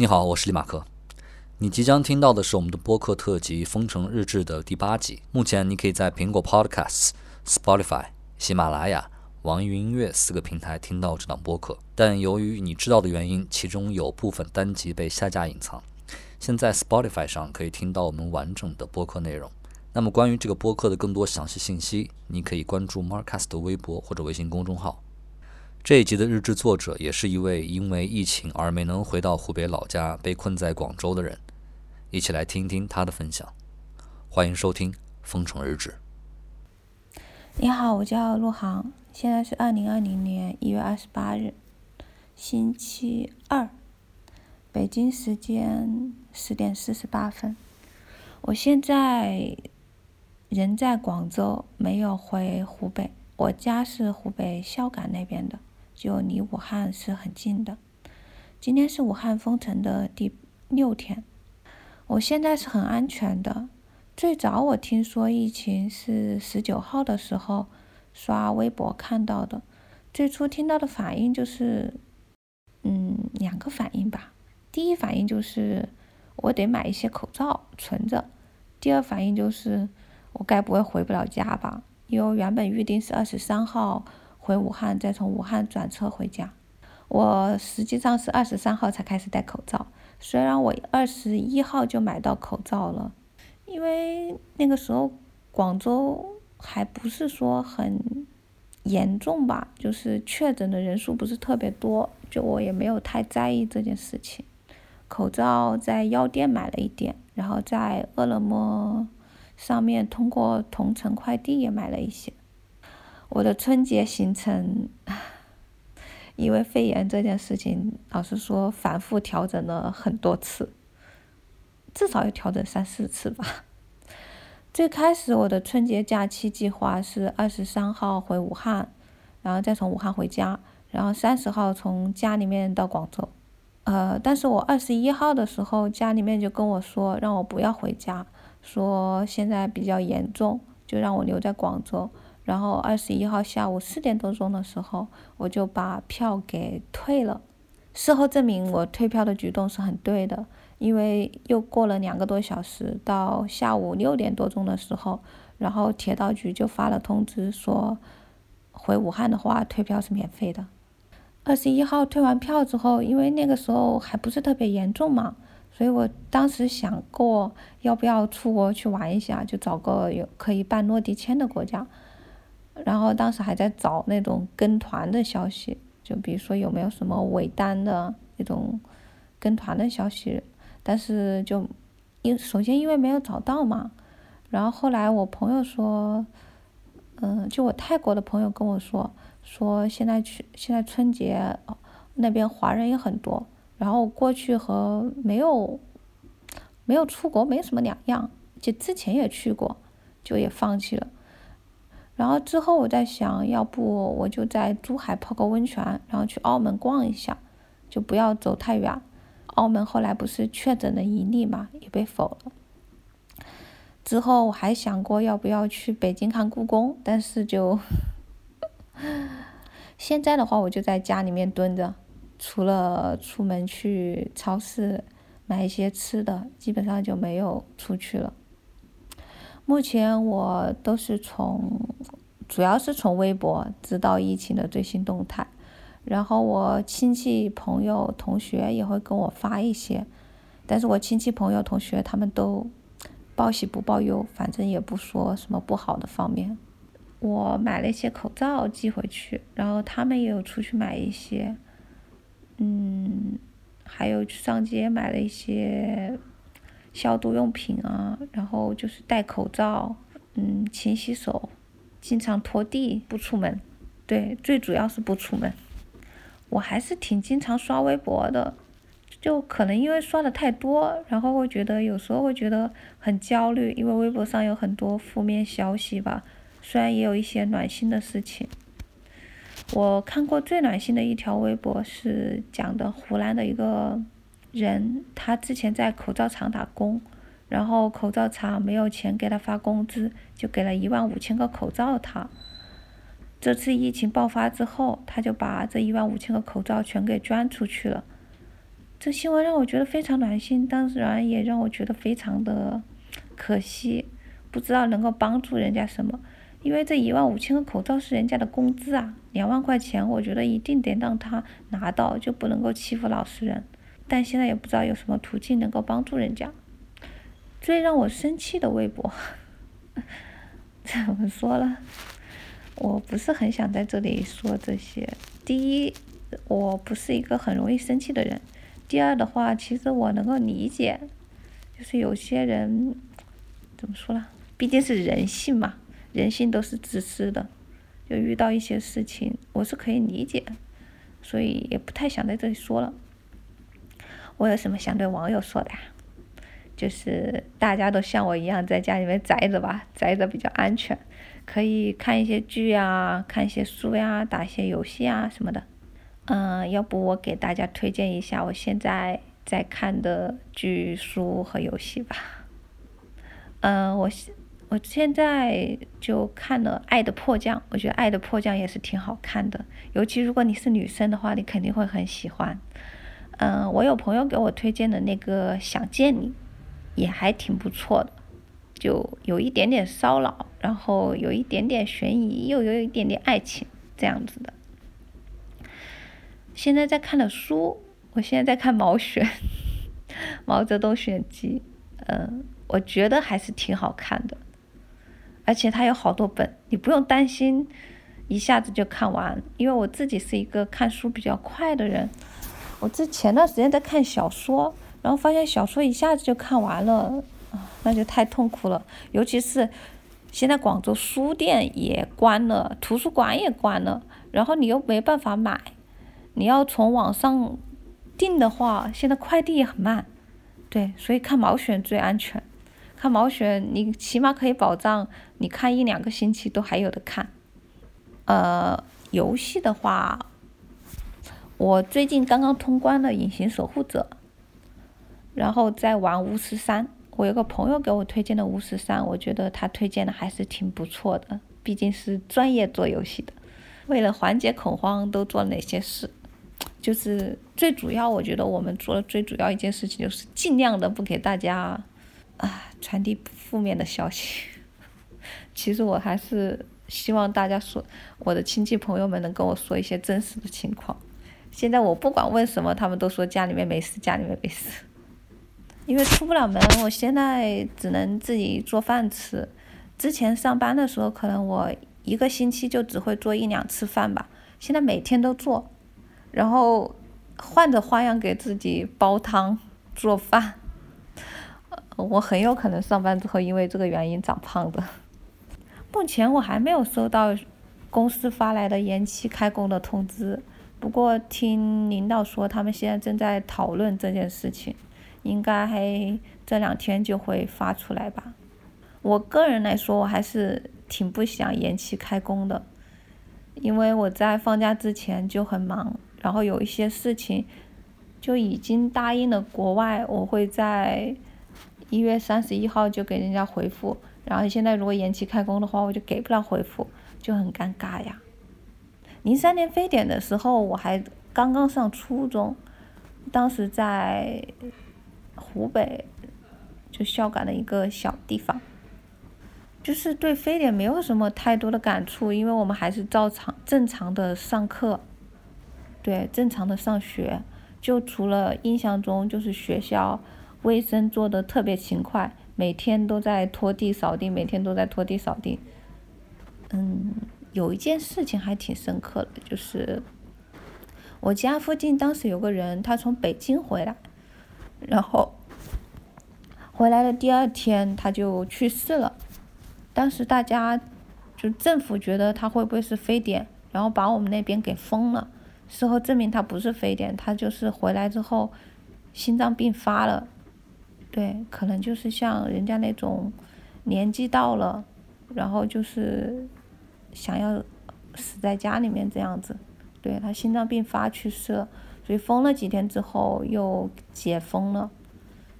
你好，我是李马克。你即将听到的是我们的播客特辑《封城日志》的第八集。目前你可以在苹果 Podcasts、Spotify、喜马拉雅、网易云音乐四个平台听到这档播客，但由于你知道的原因，其中有部分单集被下架隐藏。现在 Spotify 上可以听到我们完整的播客内容。那么关于这个播客的更多详细信息，你可以关注 Marcus 的微博或者微信公众号。这一集的日志作者也是一位因为疫情而没能回到湖北老家、被困在广州的人，一起来听听他的分享。欢迎收听《封城日志》。你好，我叫陆航，现在是二零二零年一月二十八日，星期二，北京时间十点四十八分。我现在人在广州，没有回湖北。我家是湖北孝感那边的。就离武汉是很近的。今天是武汉封城的第六天，我现在是很安全的。最早我听说疫情是十九号的时候刷微博看到的，最初听到的反应就是，嗯，两个反应吧。第一反应就是我得买一些口罩存着，第二反应就是我该不会回不了家吧？因为原本预定是二十三号。回武汉，再从武汉转车回家。我实际上是二十三号才开始戴口罩，虽然我二十一号就买到口罩了，因为那个时候广州还不是说很严重吧，就是确诊的人数不是特别多，就我也没有太在意这件事情。口罩在药店买了一点，然后在饿了么上面通过同城快递也买了一些。我的春节行程，因为肺炎这件事情，老实说反复调整了很多次，至少要调整三四次吧。最开始我的春节假期计划是二十三号回武汉，然后再从武汉回家，然后三十号从家里面到广州。呃，但是我二十一号的时候，家里面就跟我说让我不要回家，说现在比较严重，就让我留在广州。然后二十一号下午四点多钟的时候，我就把票给退了。事后证明我退票的举动是很对的，因为又过了两个多小时，到下午六点多钟的时候，然后铁道局就发了通知说，回武汉的话退票是免费的。二十一号退完票之后，因为那个时候还不是特别严重嘛，所以我当时想过要不要出国去玩一下，就找个有可以办落地签的国家。然后当时还在找那种跟团的消息，就比如说有没有什么尾单的那种跟团的消息，但是就因首先因为没有找到嘛，然后后来我朋友说，嗯，就我泰国的朋友跟我说，说现在去现在春节那边华人也很多，然后过去和没有没有出国没什么两样，就之前也去过，就也放弃了。然后之后我在想，要不我就在珠海泡个温泉，然后去澳门逛一下，就不要走太远。澳门后来不是确诊了一例嘛，也被否了。之后我还想过要不要去北京看故宫，但是就现在的话，我就在家里面蹲着，除了出门去超市买一些吃的，基本上就没有出去了。目前我都是从，主要是从微博知道疫情的最新动态，然后我亲戚朋友同学也会跟我发一些，但是我亲戚朋友同学他们都报喜不报忧，反正也不说什么不好的方面。我买了一些口罩寄回去，然后他们也有出去买一些，嗯，还有去上街买了一些。消毒用品啊，然后就是戴口罩，嗯，勤洗手，经常拖地，不出门。对，最主要是不出门。我还是挺经常刷微博的，就可能因为刷的太多，然后会觉得有时候会觉得很焦虑，因为微博上有很多负面消息吧。虽然也有一些暖心的事情。我看过最暖心的一条微博是讲的湖南的一个。人他之前在口罩厂打工，然后口罩厂没有钱给他发工资，就给了一万五千个口罩他。这次疫情爆发之后，他就把这一万五千个口罩全给捐出去了。这新闻让我觉得非常暖心，当然也让我觉得非常的可惜，不知道能够帮助人家什么。因为这一万五千个口罩是人家的工资啊，两万块钱，我觉得一定得让他拿到，就不能够欺负老实人。但现在也不知道有什么途径能够帮助人家。最让我生气的微博，怎么说了？我不是很想在这里说这些。第一，我不是一个很容易生气的人。第二的话，其实我能够理解，就是有些人怎么说呢？毕竟是人性嘛。人性都是自私的，就遇到一些事情，我是可以理解，所以也不太想在这里说了。我有什么想对网友说的呀？就是大家都像我一样在家里面宅着吧，宅着比较安全，可以看一些剧啊，看一些书呀，打一些游戏啊什么的。嗯，要不我给大家推荐一下我现在在看的剧、书和游戏吧。嗯，我现。我现在就看了《爱的迫降》，我觉得《爱的迫降》也是挺好看的，尤其如果你是女生的话，你肯定会很喜欢。嗯，我有朋友给我推荐的那个《想见你》，也还挺不错的，就有一点点骚扰，然后有一点点悬疑，又有一点点爱情这样子的。现在在看的书，我现在在看《毛选》，《毛泽东选集》，嗯，我觉得还是挺好看的。而且它有好多本，你不用担心一下子就看完，因为我自己是一个看书比较快的人。我之前段时间在看小说，然后发现小说一下子就看完了，啊，那就太痛苦了。尤其是现在广州书店也关了，图书馆也关了，然后你又没办法买，你要从网上订的话，现在快递也很慢，对，所以看毛选最安全。看毛选，你起码可以保障你看一两个星期都还有的看。呃，游戏的话，我最近刚刚通关了《隐形守护者》，然后在玩《巫师三》。我有个朋友给我推荐的《巫师三》，我觉得他推荐的还是挺不错的，毕竟是专业做游戏的。为了缓解恐慌，都做了哪些事？就是最主要，我觉得我们做的最主要一件事情就是尽量的不给大家。啊，传递负面的消息。其实我还是希望大家说，我的亲戚朋友们能跟我说一些真实的情况。现在我不管问什么，他们都说家里面没事，家里面没事。因为出不了门，我现在只能自己做饭吃。之前上班的时候，可能我一个星期就只会做一两次饭吧。现在每天都做，然后换着花样给自己煲汤、做饭。我很有可能上班之后因为这个原因长胖的。目前我还没有收到公司发来的延期开工的通知，不过听领导说他们现在正在讨论这件事情，应该这两天就会发出来吧。我个人来说，我还是挺不想延期开工的，因为我在放假之前就很忙，然后有一些事情就已经答应了国外，我会在。一月三十一号就给人家回复，然后现在如果延期开工的话，我就给不了回复，就很尴尬呀。零三年非典的时候，我还刚刚上初中，当时在湖北，就孝感的一个小地方，就是对非典没有什么太多的感触，因为我们还是照常正常的上课，对，正常的上学，就除了印象中就是学校。卫生做的特别勤快，每天都在拖地扫地，每天都在拖地扫地。嗯，有一件事情还挺深刻的，就是我家附近当时有个人，他从北京回来，然后回来的第二天他就去世了。当时大家就政府觉得他会不会是非典，然后把我们那边给封了。事后证明他不是非典，他就是回来之后心脏病发了。对，可能就是像人家那种年纪到了，然后就是想要死在家里面这样子。对他心脏病发去世了，所以封了几天之后又解封了。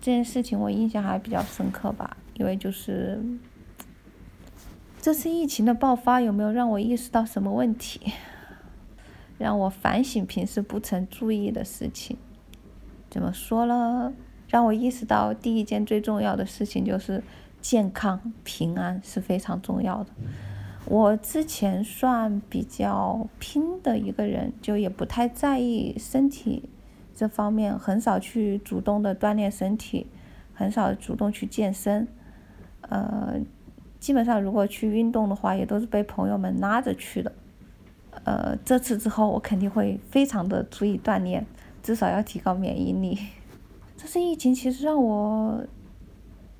这件事情我印象还比较深刻吧，因为就是这次疫情的爆发有没有让我意识到什么问题，让我反省平时不曾注意的事情。怎么说呢？让我意识到第一件最重要的事情就是健康平安是非常重要的。我之前算比较拼的一个人，就也不太在意身体这方面，很少去主动的锻炼身体，很少主动去健身。呃，基本上如果去运动的话，也都是被朋友们拉着去的。呃，这次之后我肯定会非常的注意锻炼，至少要提高免疫力。这次疫情其实让我，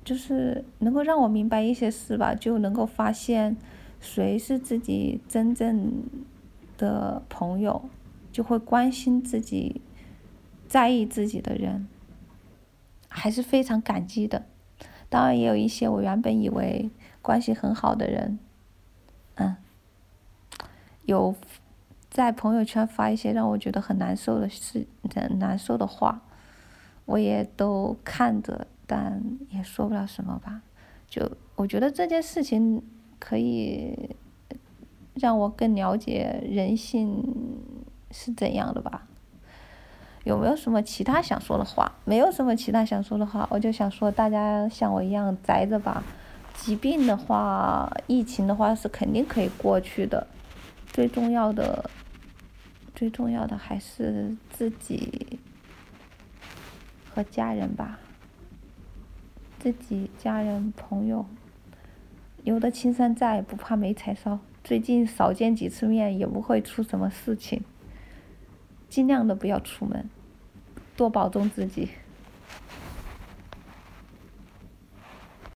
就是能够让我明白一些事吧，就能够发现。谁是自己真正的朋友，就会关心自己、在意自己的人，还是非常感激的。当然，也有一些我原本以为关系很好的人，嗯，有在朋友圈发一些让我觉得很难受的事、很难受的话，我也都看着，但也说不了什么吧。就我觉得这件事情。可以让我更了解人性是怎样的吧？有没有什么其他想说的话？没有什么其他想说的话，我就想说，大家像我一样宅着吧。疾病的话，疫情的话是肯定可以过去的。最重要的，最重要的还是自己和家人吧。自己、家人、朋友。有的青山在，不怕没柴烧。最近少见几次面，也不会出什么事情。尽量的不要出门，多保重自己。